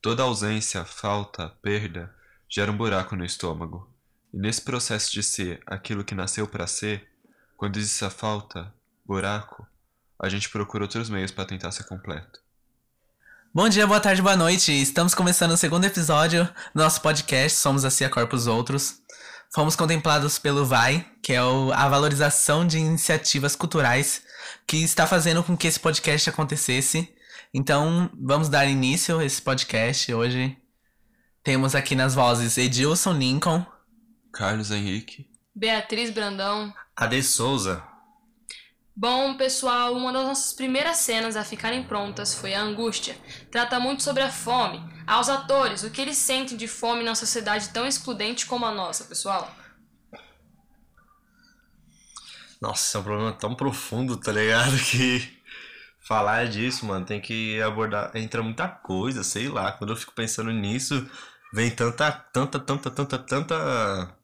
Toda ausência, falta, perda gera um buraco no estômago. E nesse processo de ser aquilo que nasceu para ser, quando existe a falta, buraco, a gente procura outros meios para tentar ser completo. Bom dia, boa tarde, boa noite. Estamos começando o segundo episódio do nosso podcast Somos a Cia Corpos Outros. Fomos contemplados pelo VAI, que é a valorização de iniciativas culturais que está fazendo com que esse podcast acontecesse. Então, vamos dar início a esse podcast hoje. Temos aqui nas vozes Edilson Lincoln, Carlos Henrique, Beatriz Brandão, Ade Souza. Bom, pessoal, uma das nossas primeiras cenas a ficarem prontas foi a angústia. Trata muito sobre a fome. Aos atores, o que eles sentem de fome na sociedade tão excludente como a nossa, pessoal. Nossa, é um problema tão profundo, tá ligado? Que falar disso, mano, tem que abordar. Entra muita coisa, sei lá. Quando eu fico pensando nisso, vem tanta, tanta, tanta, tanta, tanta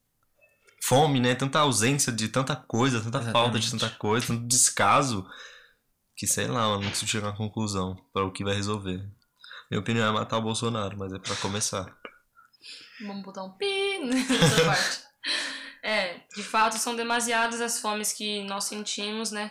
fome, né? Tanta ausência de tanta coisa, tanta falta de tanta coisa, tanto descaso. Que sei lá, eu não consigo chegar a uma conclusão para o que vai resolver. Minha opinião é matar o Bolsonaro, mas é para começar. Vamos botar um pi nessa parte. É, de fato são demasiadas as fomes que nós sentimos, né?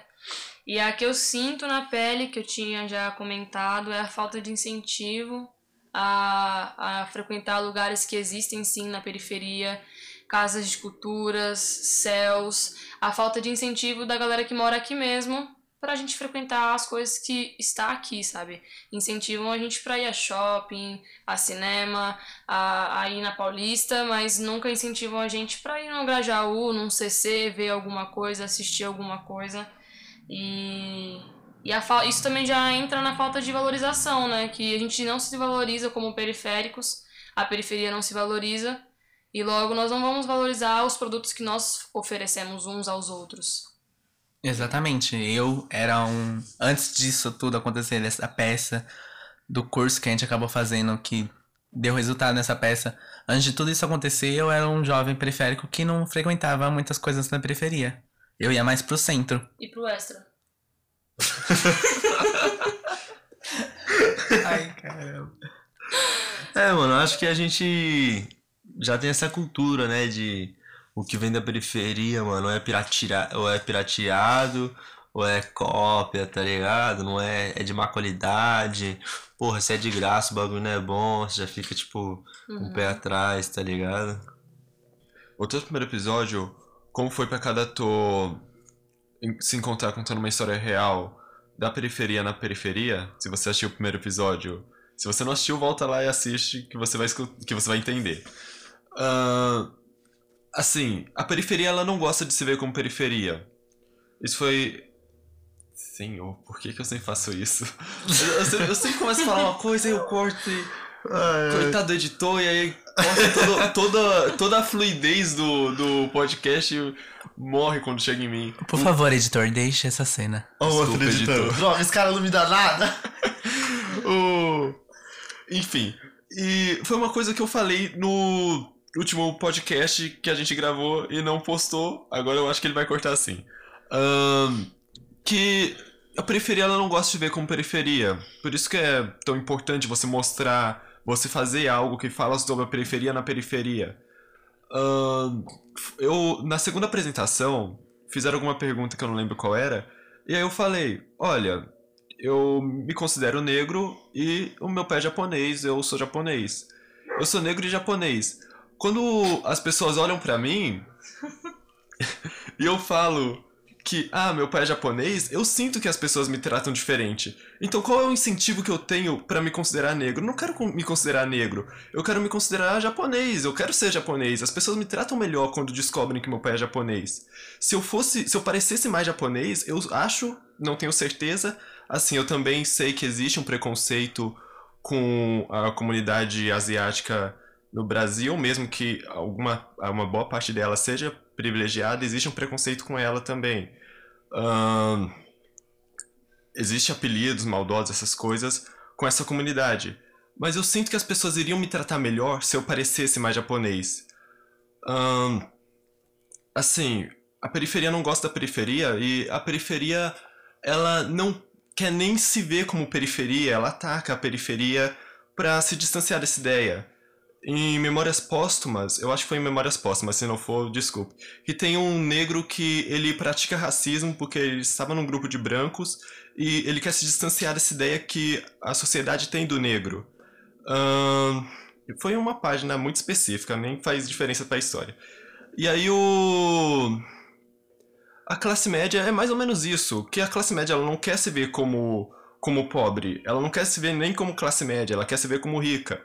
E a que eu sinto na pele, que eu tinha já comentado, é a falta de incentivo a, a frequentar lugares que existem sim na periferia, casas de culturas, céus, a falta de incentivo da galera que mora aqui mesmo pra gente frequentar as coisas que está aqui, sabe? Incentivam a gente pra ir a shopping, a cinema, a, a ir na Paulista, mas nunca incentivam a gente pra ir no Grajaú, num CC, ver alguma coisa, assistir alguma coisa. E, e a, isso também já entra na falta de valorização, né? Que a gente não se valoriza como periféricos, a periferia não se valoriza, e logo nós não vamos valorizar os produtos que nós oferecemos uns aos outros. Exatamente. Eu era um. Antes disso tudo acontecer, dessa peça, do curso que a gente acabou fazendo, que deu resultado nessa peça. Antes de tudo isso acontecer, eu era um jovem periférico que não frequentava muitas coisas na periferia. Eu ia mais pro centro. E pro extra. Ai, caramba. É, mano, acho que a gente já tem essa cultura, né, de o que vem da periferia, mano, ou é, piratira, ou é pirateado, ou é cópia, tá ligado? Não é, é de má qualidade. Porra, se é de graça, o bagulho não é bom, você já fica, tipo, um pé atrás, tá ligado? Voltando ao primeiro episódio, como foi pra cada ator se encontrar contando uma história real da periferia na periferia? Se você assistiu o primeiro episódio. Se você não assistiu, volta lá e assiste que você vai, que você vai entender. Ahn, assim, a periferia ela não gosta de se ver como periferia. Isso foi. Senhor, por que, que eu sempre faço isso? Eu, eu sempre, eu sempre começo a falar uma coisa e eu corto e. Coitado do editor, e aí todo- toda, toda a fluidez do, do podcast morre quando chega em mim. Por favor, editor, deixe essa cena. Ó, o outro editor. Droga, esse cara não me dá nada. O- Enfim, e foi uma coisa que eu falei no último podcast que a gente gravou e não postou. Agora eu acho que ele vai cortar assim. Ahn, que a periferia ela não gosta de ver como periferia. Por isso que é tão importante você mostrar, você fazer algo que fala sobre a periferia na periferia. Ahn, eu, na segunda apresentação, fizeram alguma pergunta que eu não lembro qual era. E aí eu falei, olha, eu me considero negro e o meu pé é japonês, eu sou japonês. Eu sou negro e japonês. Quando as pessoas olham pra mim e eu falo que, ah, meu pai é japonês, eu sinto que as pessoas me tratam diferente. Então qual é o incentivo que eu tenho pra me considerar negro? Não quero me considerar negro, eu quero me considerar japonês, eu quero ser japonês. As pessoas me tratam melhor quando descobrem que meu pai é japonês. Se eu fosse, se eu parecesse mais japonês, eu acho, não tenho certeza, assim, eu também sei que existe um preconceito com a comunidade asiática no Brasil, mesmo que alguma uma boa parte dela seja privilegiada, existe um preconceito com ela também. Ahn, existe apelidos maldosos, essas coisas, com essa comunidade. Mas eu sinto que as pessoas iriam me tratar melhor se eu parecesse mais japonês. Ahn, assim, a periferia não gosta da periferia e a periferia ela não quer nem se ver como periferia, ela ataca a periferia pra se distanciar dessa ideia. Em Memórias Póstumas, eu acho que foi em Memórias Póstumas, se não for, desculpe, que tem um negro que ele pratica racismo porque ele estava num grupo de brancos e ele quer se distanciar dessa ideia que a sociedade tem do negro. Foi uma página muito específica, nem faz diferença pra história. E aí o a classe média é mais ou menos isso, que a classe média ela não quer se ver como como pobre, ela não quer se ver nem como classe média, ela quer se ver como rica.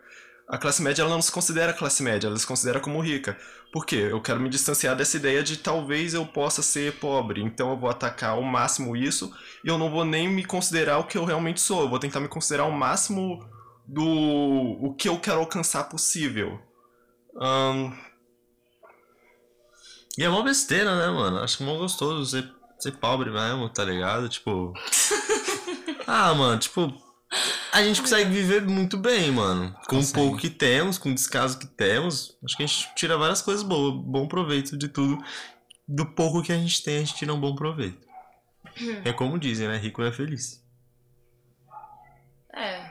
A classe média ela não se considera classe média, ela se considera como rica. Por quê? Eu quero me distanciar dessa ideia de talvez eu possa ser pobre, então eu vou atacar ao máximo isso e eu não vou nem me considerar o que eu realmente sou, eu vou tentar me considerar o máximo do o que eu quero alcançar possível. Ahn, E é uma besteira, né, mano? Acho que é mó gostoso ser, ser pobre mesmo, tá ligado? Tipo. ah, mano, tipo. A gente consegue viver muito bem, mano. Com o pouco que temos, com o descaso que temos. Acho que a gente tira várias coisas boas, bom proveito de tudo. Do pouco que a gente tem, a gente tira um bom proveito. É como dizem, né? Rico é feliz. É.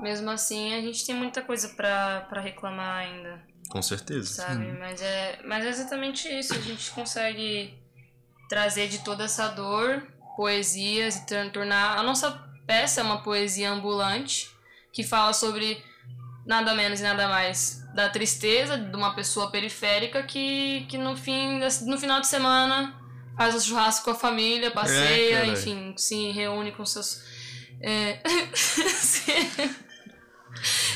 Mesmo assim, a gente tem muita coisa pra, pra reclamar ainda, Com certeza. sabe? Mas é, mas é exatamente isso. A gente consegue trazer de toda essa dor poesias e tor- tornar. A nossa peça é uma poesia ambulante que fala sobre nada menos e nada mais da tristeza de uma pessoa periférica que, que no, fim, no final de semana faz o churrasco com a família, passeia, caralho. enfim, se reúne com seus. é, se,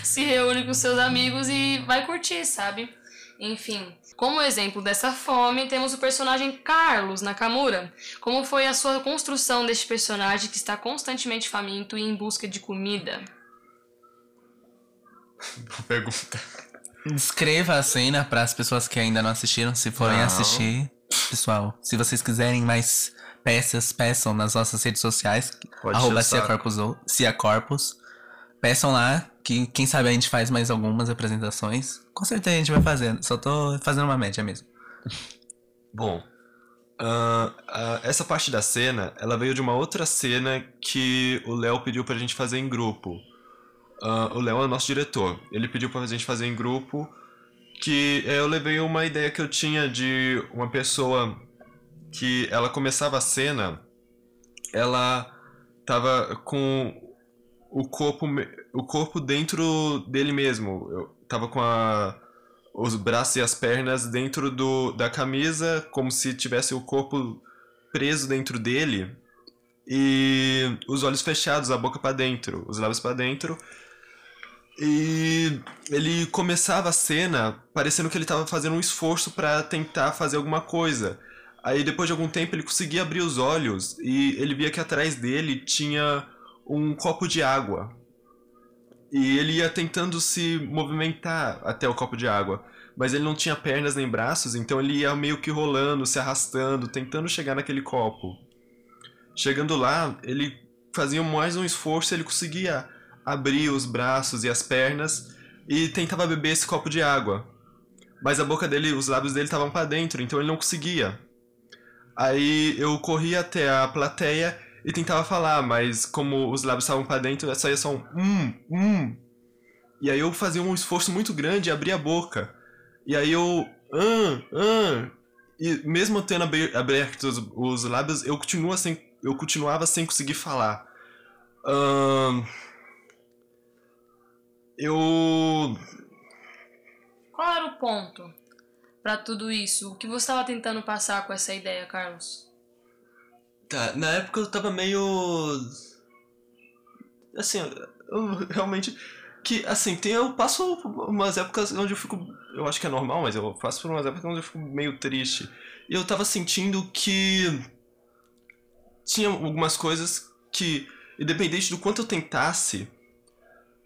se reúne com seus amigos e vai curtir, sabe? Enfim, como exemplo dessa fome, temos o personagem Carlos Nakamura. Como foi a sua construção deste personagem que está constantemente faminto e em busca de comida? boa pergunta. Descreva a cena para as pessoas que ainda não assistiram, se forem Não. assistir. Pessoal, se vocês quiserem mais peças, peçam nas nossas redes sociais. Pode arroba. Peçam lá, que quem sabe a gente faz mais algumas apresentações. Com certeza a gente vai fazendo. Só tô fazendo uma média mesmo. Bom, ah, ah, essa parte da cena, ela veio de uma outra cena que o Léo pediu pra gente fazer em grupo. Ah, o Léo é o nosso diretor. Ele pediu pra gente fazer em grupo que eu levei uma ideia que eu tinha de uma pessoa que ela começava a cena, ela tava com o corpo, o corpo dentro dele mesmo. Eu tava com a os braços e as pernas dentro do, da camisa, como se tivesse o corpo preso dentro dele e os olhos fechados, a boca para dentro, os lábios para dentro. E ele começava a cena parecendo que ele estava fazendo um esforço para tentar fazer alguma coisa. Aí depois de algum tempo ele conseguia abrir os olhos e ele via que atrás dele tinha um copo de água. E ele ia tentando se movimentar até o copo de água. Mas ele não tinha pernas nem braços, então ele ia meio que rolando, se arrastando, tentando chegar naquele copo. Chegando lá, ele fazia mais um esforço ele conseguia abrir os braços e as pernas e tentava beber esse copo de água. Mas a boca dele, os lábios dele estavam para dentro, então ele não conseguia. Aí eu corria até a plateia e tentava falar, mas como os lábios estavam para dentro, saía só um hum, hum. E aí eu fazia um esforço muito grande e abria a boca. E aí eu. Ah, ah. E mesmo tendo abe- aberto os, os lábios, eu, continua sem, eu continuava sem conseguir falar. Ahn, eu. Qual era o ponto pra tudo isso? O que você estava tentando passar com essa ideia, Carlos? Tá, na época eu tava meio. Assim, eu realmente. Que, assim, tem, eu passo umas épocas onde eu fico. Eu acho que é normal, mas eu passo por umas épocas onde eu fico meio triste. E eu tava sentindo que. Tinha algumas coisas que, independente do quanto eu tentasse,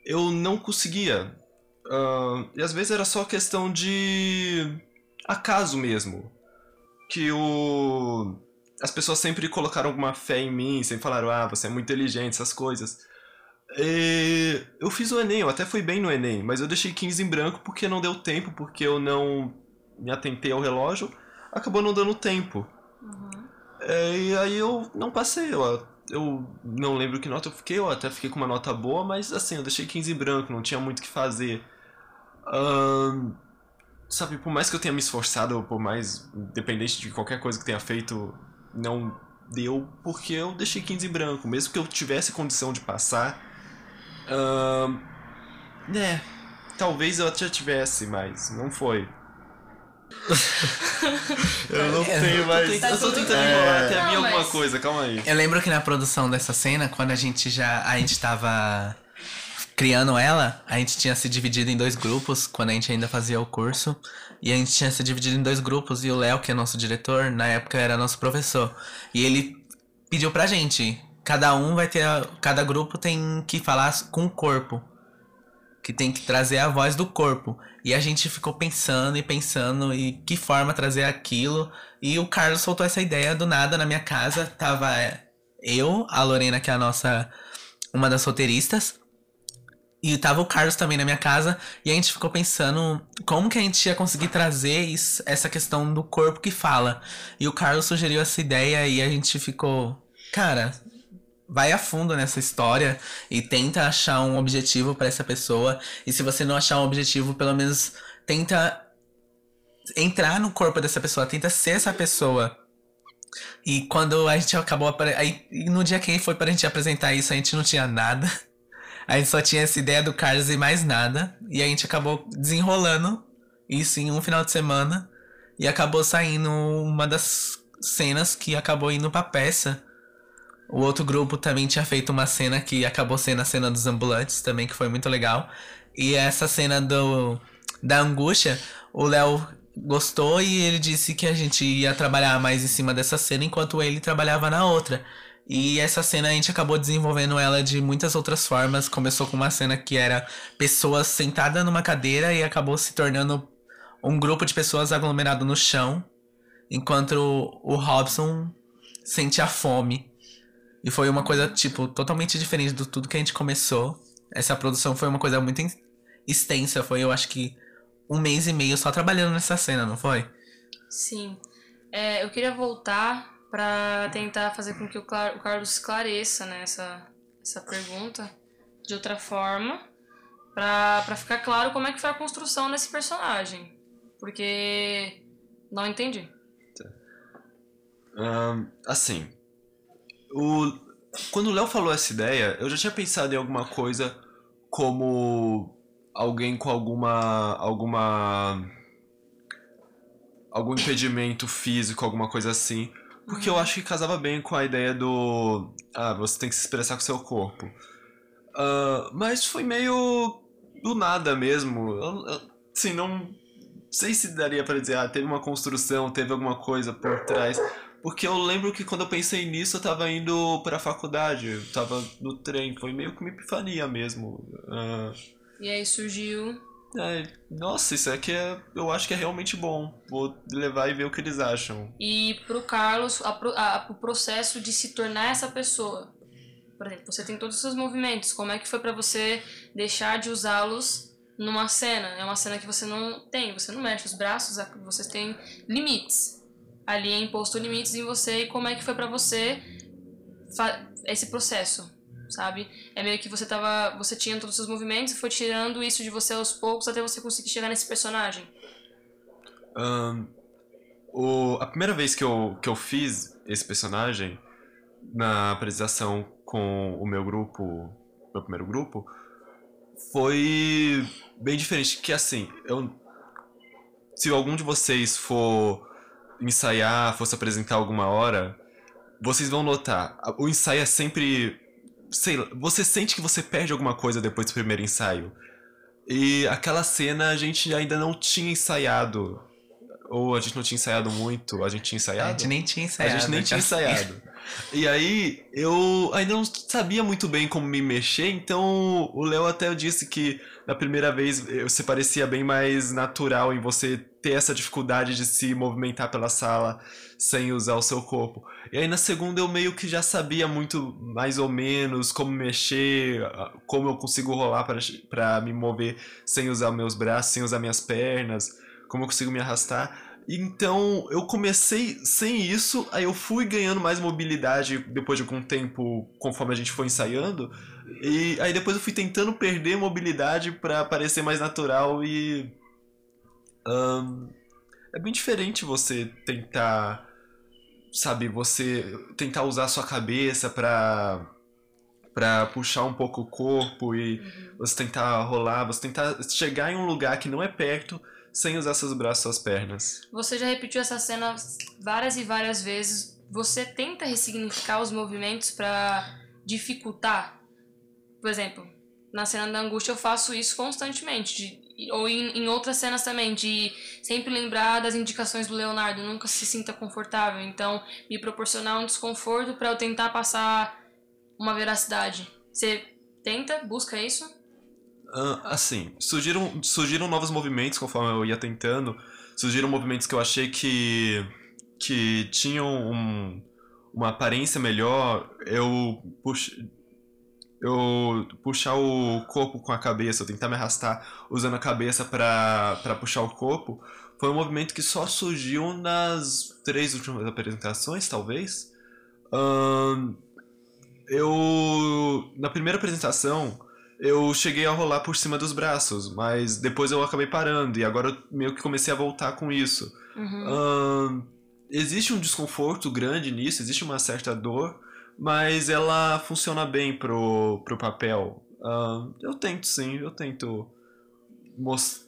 eu não conseguia. Ah, e às vezes era só questão de. acaso mesmo. Que o as pessoas sempre colocaram alguma fé em mim, sempre falaram, ah, você é muito inteligente, essas coisas. E eu fiz o Enem, eu até fui bem no Enem, mas eu deixei 15 em branco porque não deu tempo, porque eu não me atentei ao relógio, acabou não dando tempo. Uhum. É, e aí eu não passei, eu eu não lembro que nota eu fiquei, eu até fiquei com uma nota boa, mas assim, eu deixei 15 em branco, não tinha muito o que fazer. Ahn, sabe, por mais que eu tenha me esforçado, por mais, independente de qualquer coisa que tenha feito, não deu porque eu deixei 15 em branco. Mesmo que eu tivesse condição de passar. ahn, né, talvez eu até tivesse, mas não foi. eu não É, tenho mais. Tá eu tô tentando bem. enrolar até Não, vir alguma mas- coisa, calma aí. Eu lembro que na produção dessa cena, quando a gente já. A gente tava criando ela, a gente tinha se dividido em dois grupos, quando a gente ainda fazia o curso. E a gente tinha se dividido em dois grupos, e o Léo, que é nosso diretor, na época era nosso professor. E ele pediu pra gente. Cada um vai ter. cada grupo tem que falar com o corpo. Que tem que trazer a voz do corpo. E a gente ficou pensando e pensando e que forma trazer aquilo. E o Carlos soltou essa ideia do nada na minha casa. Tava é, eu, a Lorena, que é a nossa. Uma das roteiristas. E tava o Carlos também na minha casa. E a gente ficou pensando como que a gente ia conseguir trazer isso- essa questão do corpo que fala. E o Carlos sugeriu essa ideia e a gente ficou. Cara, vai a fundo nessa história e tenta achar um objetivo pra essa pessoa. E se você não achar um objetivo, pelo menos tenta entrar no corpo dessa pessoa, tenta ser essa pessoa. E quando a gente acabou aí no dia que foi pra gente apresentar isso, a gente não tinha nada. A gente só tinha essa ideia do Carlos e mais nada. E a gente acabou desenrolando isso em um final de semana. E acabou saindo uma das cenas que acabou indo pra peça. O outro grupo também tinha feito uma cena que acabou sendo a cena dos ambulantes também, que foi muito legal. E essa cena do da angústia, o Léo gostou e ele disse que a gente ia trabalhar mais em cima dessa cena enquanto ele trabalhava na outra. E essa cena a gente acabou desenvolvendo ela de muitas outras formas. Começou com uma cena que era pessoas sentadas numa cadeira e acabou se tornando um grupo de pessoas aglomerado no chão, enquanto o Robson sentia fome. E foi uma coisa, tipo, totalmente diferente do tudo que a gente começou. Essa produção foi uma coisa muito extensa. Foi, eu acho que, um mês e meio só trabalhando nessa cena, não foi? Sim. É, eu queria voltar para tentar fazer com que o, o Carlos esclareça né, essa, essa pergunta de outra forma, para ficar claro como é que foi a construção desse personagem. Porque não entendi. Ahn, assim, o, quando o Léo falou essa ideia, eu já tinha pensado em alguma coisa como alguém com alguma alguma algum impedimento físico, alguma coisa assim, porque eu acho que casava bem com a ideia do ah, você tem que se expressar com seu corpo. Ah, mas foi meio do nada mesmo. Assim, não sei se daria pra dizer, ah, teve uma construção, teve alguma coisa por trás. Porque eu lembro que quando eu pensei nisso, eu tava indo pra faculdade, eu tava no trem, foi meio que uma epifania mesmo. Ah, E aí surgiu. É, nossa, isso aqui é, eu acho que é realmente bom. Vou levar e ver o que eles acham. E pro Carlos, a a- o processo de se tornar essa pessoa. Por exemplo, você tem todos os seus movimentos. Como é que foi pra você deixar de usá-los numa cena? É uma cena que você não tem, você não mexe os braços, a- você tem limites. Ali é imposto limites em você e como é que foi pra você esse processo, sabe? É meio que você tava, você tinha todos os seus movimentos e foi tirando isso de você aos poucos até você conseguir chegar nesse personagem. Ahn, o, a primeira vez que eu, que eu fiz esse personagem, na apresentação com o meu grupo, meu primeiro grupo, foi bem diferente. Que assim, eu, se algum de vocês for ensaiar, fosse apresentar alguma hora, vocês vão notar, o ensaio é sempre. Sei lá, você sente que você perde alguma coisa depois do primeiro ensaio. E aquela cena a gente ainda não tinha ensaiado. Ou a gente não tinha ensaiado muito, a gente tinha A ensaiado? gente nem tinha A ensaiado. gente nem tinha cara. ensaiado. E aí, eu ainda não sabia muito bem como me mexer, então o Léo até disse que na primeira vez você parecia bem mais natural em você ter essa dificuldade de se movimentar pela sala sem usar o seu corpo. E aí na segunda eu meio que já sabia muito mais ou menos como mexer, ah, como eu consigo rolar para me mover sem usar meus braços, sem usar minhas pernas, como eu consigo me arrastar. Então eu comecei sem isso, aí eu fui ganhando mais mobilidade depois de algum tempo, conforme a gente foi ensaiando. E aí depois eu fui tentando perder mobilidade para parecer mais natural e. ahn, é bem diferente você tentar. Sabe, você tentar usar a sua cabeça pra. pra puxar um pouco o corpo e você tentar rolar, você tentar chegar em um lugar que não é perto sem usar seus braços e suas pernas. Você já repetiu essa cena várias e várias vezes. Você tenta ressignificar os movimentos pra dificultar. Por exemplo, na cena da angústia eu faço isso constantemente. de- ou em, em outras cenas também, de sempre lembrar das indicações do Leonardo, nunca se sinta confortável. Então, me proporcionar um desconforto pra eu tentar passar uma veracidade. Você tenta, busca isso? Ah, assim, surgiram, surgiram novos movimentos conforme eu ia tentando. Surgiram movimentos que eu achei que, que tinham um- uma aparência melhor. Eu, pux, eu puxar o corpo com a cabeça, eu tentar me arrastar usando a cabeça pra puxar o corpo. Foi um movimento que só surgiu nas três últimas apresentações, talvez. Ahn, eu. Na primeira apresentação, eu cheguei a rolar por cima dos braços, mas depois eu acabei parando e agora eu meio que comecei a voltar com isso. Uhum. Ahn, existe um desconforto grande nisso, existe uma certa dor, mas ela funciona bem pro, pro papel. Ahn, eu tento sim, eu tento mos-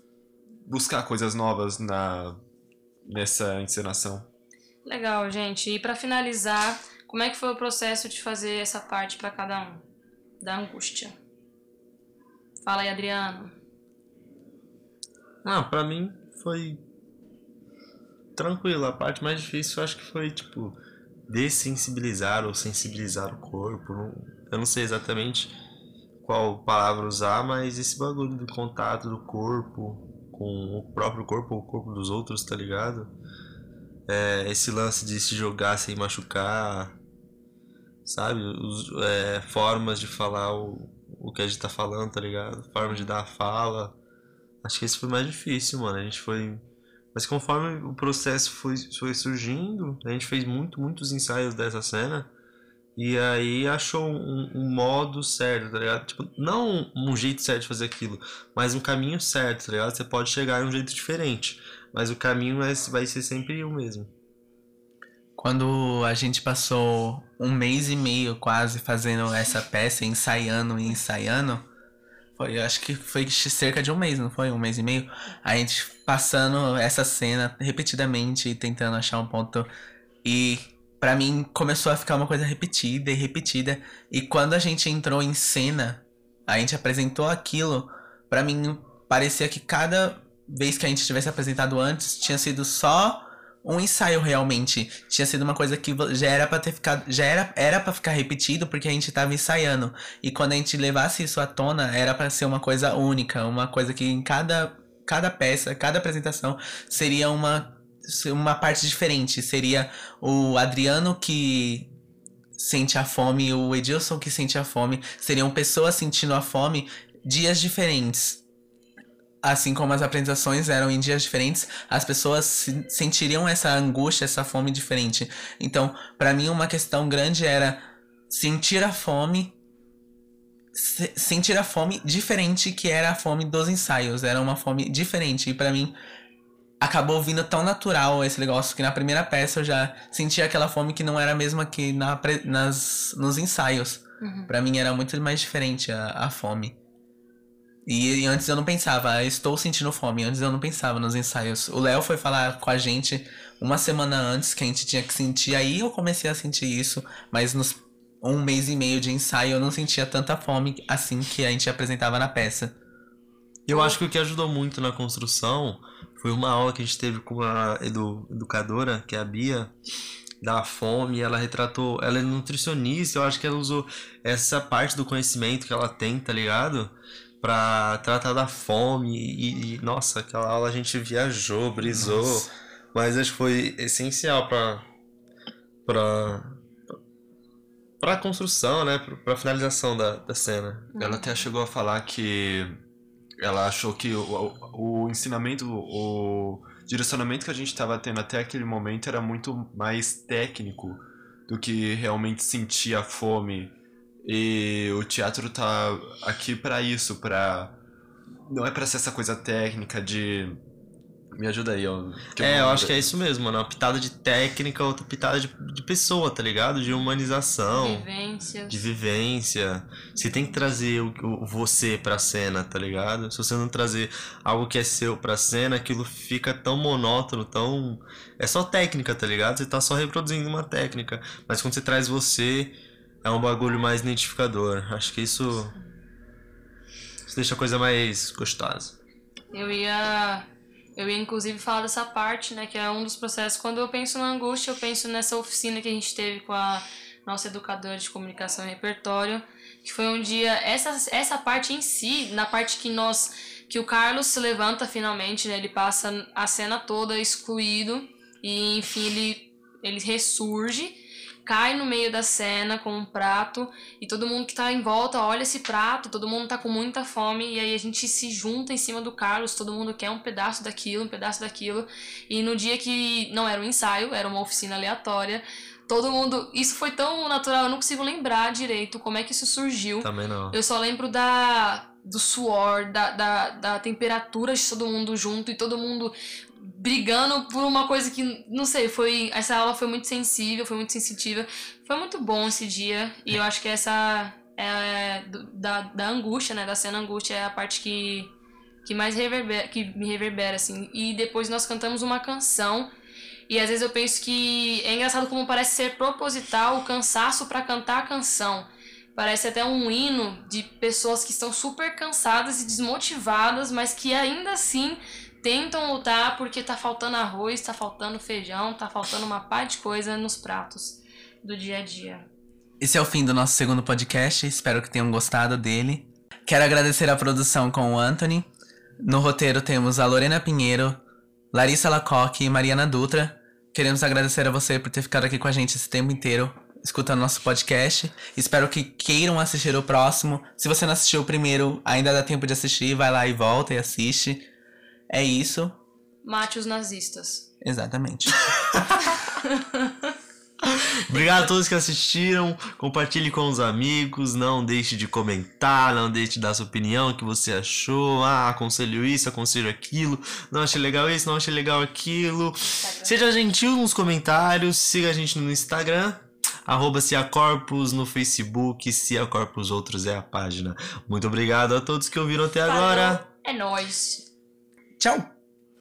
buscar coisas novas na, nessa encenação. Legal, gente. E pra finalizar, como é que foi o processo de fazer essa parte pra cada um? Da angústia. Fala aí, Adriano. Ah, pra mim foi tranquilo. A parte mais difícil eu acho que foi, tipo, dessensibilizar ou sensibilizar o corpo. Eu não sei exatamente qual palavra usar, mas esse bagulho do contato do corpo com o próprio corpo ou o corpo dos outros, tá ligado? É, esse lance de se jogar sem machucar, sabe? Os, é, formas de falar o, o que a gente tá falando, tá ligado? Formas de dar a fala. Acho que esse foi mais difícil, mano. A gente foi. Mas conforme o processo foi, foi surgindo, a gente fez muito, muitos ensaios dessa cena. E aí achou um, um modo certo, tá ligado? Tipo, não um jeito certo de fazer aquilo, mas um caminho certo, tá ligado? Você pode chegar em um jeito diferente, mas o caminho é, vai ser sempre o mesmo. Quando a gente passou um mês e meio quase fazendo essa peça, ensaiando e ensaiando, foi, eu acho que foi cerca de um mês, não foi? Um mês e meio? A gente passando essa cena repetidamente e tentando achar um ponto. E pra mim começou a ficar uma coisa repetida e repetida. E quando a gente entrou em cena, a gente apresentou aquilo, pra mim parecia que cada vez que a gente tivesse apresentado antes tinha sido só um ensaio realmente. Tinha sido uma coisa que já era para ter ficado, já era era para ficar repetido porque a gente tava ensaiando. E quando a gente levasse isso à tona, era para ser uma coisa única, uma coisa que em cada cada peça, cada apresentação seria uma uma parte diferente, seria o Adriano que sente a fome, o Edilson que sente a fome, seriam pessoas sentindo a fome dias diferentes. Assim como as apresentações eram em dias diferentes, as pessoas se- sentiriam essa angústia, essa fome diferente. Então, pra mim, uma questão grande era sentir a fome, se- sentir a fome diferente que era a fome dos ensaios. Era uma fome diferente. E pra mim, acabou vindo tão natural esse negócio que na primeira peça eu já sentia aquela fome que não era a mesma que na, nas, nos ensaios. Uhum. Pra mim era muito mais diferente a, a fome. E, e antes eu não pensava, "Ah, estou sentindo fome. Antes eu não pensava nos ensaios. O Léo foi falar com a gente uma semana antes que a gente tinha que sentir. Aí eu comecei a sentir isso. Mas nos um mês e meio de ensaio eu não sentia tanta fome assim que a gente apresentava na peça. Eu acho que o que ajudou muito na construção foi uma aula que a gente teve com a edu- educadora, que é a Bia, da fome. Ela retratou. Ela é nutricionista, eu acho que ela usou essa parte do conhecimento que ela tem, tá ligado? Pra tratar da fome. E, e, nossa, aquela aula a gente viajou, brisou. Nossa. Mas acho que foi essencial pra. pra. Pra construção, né? Pra, finalização da, da cena. Ela até chegou a falar que ela achou que o, o, o ensinamento, o direcionamento que a gente estava tendo até aquele momento era muito mais técnico do que realmente sentir a fome. E o teatro tá aqui para isso, para não é para ser essa coisa técnica de me ajuda aí, ó. Que É, eu acho que é isso mesmo, mano. Uma pitada de técnica, outra pitada de, de pessoa, tá ligado? De humanização. Vivências. de vivência. Você tem que trazer o, o você pra cena, tá ligado? Se você não trazer algo que é seu pra cena, aquilo fica tão monótono, tão. É só técnica, tá ligado? Você tá só reproduzindo uma técnica. Mas quando você traz você, é um bagulho mais identificador. Acho que isso. Isso deixa a coisa mais gostosa. Eu ia. Eu ia inclusive falar dessa parte, né? Que é um dos processos. Quando eu penso na angústia, eu penso nessa oficina que a gente teve com a nossa educadora de comunicação e repertório. Que foi um dia. Essa, essa parte em si, na parte que nós. Que o Carlos se levanta finalmente, né? Ele passa a cena toda excluído. E enfim, ele, ele ressurge cai no meio da cena com um prato e todo mundo que tá em volta olha esse prato, todo mundo tá com muita fome e aí a gente se junta em cima do Carlos, todo mundo quer um pedaço daquilo, um pedaço daquilo. E no dia que não era um ensaio, era uma oficina aleatória, todo mundo, isso foi tão natural, eu não consigo lembrar direito como é que isso surgiu. Também não. Eu só lembro da do suor, da, da, da temperatura de todo mundo junto e todo mundo brigando por uma coisa que, não sei, foi. Essa aula foi muito sensível, foi muito sensitiva. Foi muito bom esse dia. E eu acho que essa é da, da angústia, né? Da cena angústia é a parte que, que mais reverbera, que me reverbera, assim. E depois nós cantamos uma canção. E às vezes eu penso que é engraçado como parece ser proposital o cansaço pra cantar a canção. Parece até um hino de pessoas que estão super cansadas e desmotivadas, mas que ainda assim tentam lutar porque tá faltando arroz, tá faltando feijão, tá faltando uma pá de coisa nos pratos do dia a dia. Esse é o fim do nosso segundo podcast. Espero que tenham gostado dele. Quero agradecer a produção com o Anthony. No roteiro temos a Lorena Pinheiro, Larissa Lacoque e Mariana Dutra. Queremos agradecer a você por ter ficado aqui com a gente esse tempo inteiro, escutando nosso podcast. Espero que queiram assistir o próximo. Se você não assistiu o primeiro, ainda dá tempo de assistir. Vai lá e volta e assiste. É isso. Mate os nazistas. Exatamente. Obrigado a todos que assistiram. Compartilhe com os amigos. Não deixe de comentar. Não deixe de dar sua opinião. O que você achou. Ah, aconselho isso, aconselho aquilo. Não achei legal isso, não achei legal aquilo. Seja gentil nos comentários. Siga a gente no Instagram. Arroba Ciacorpus no Facebook. Ciacorpus Outros é a página. Muito obrigado a todos que ouviram até agora. É nóis. Tchau!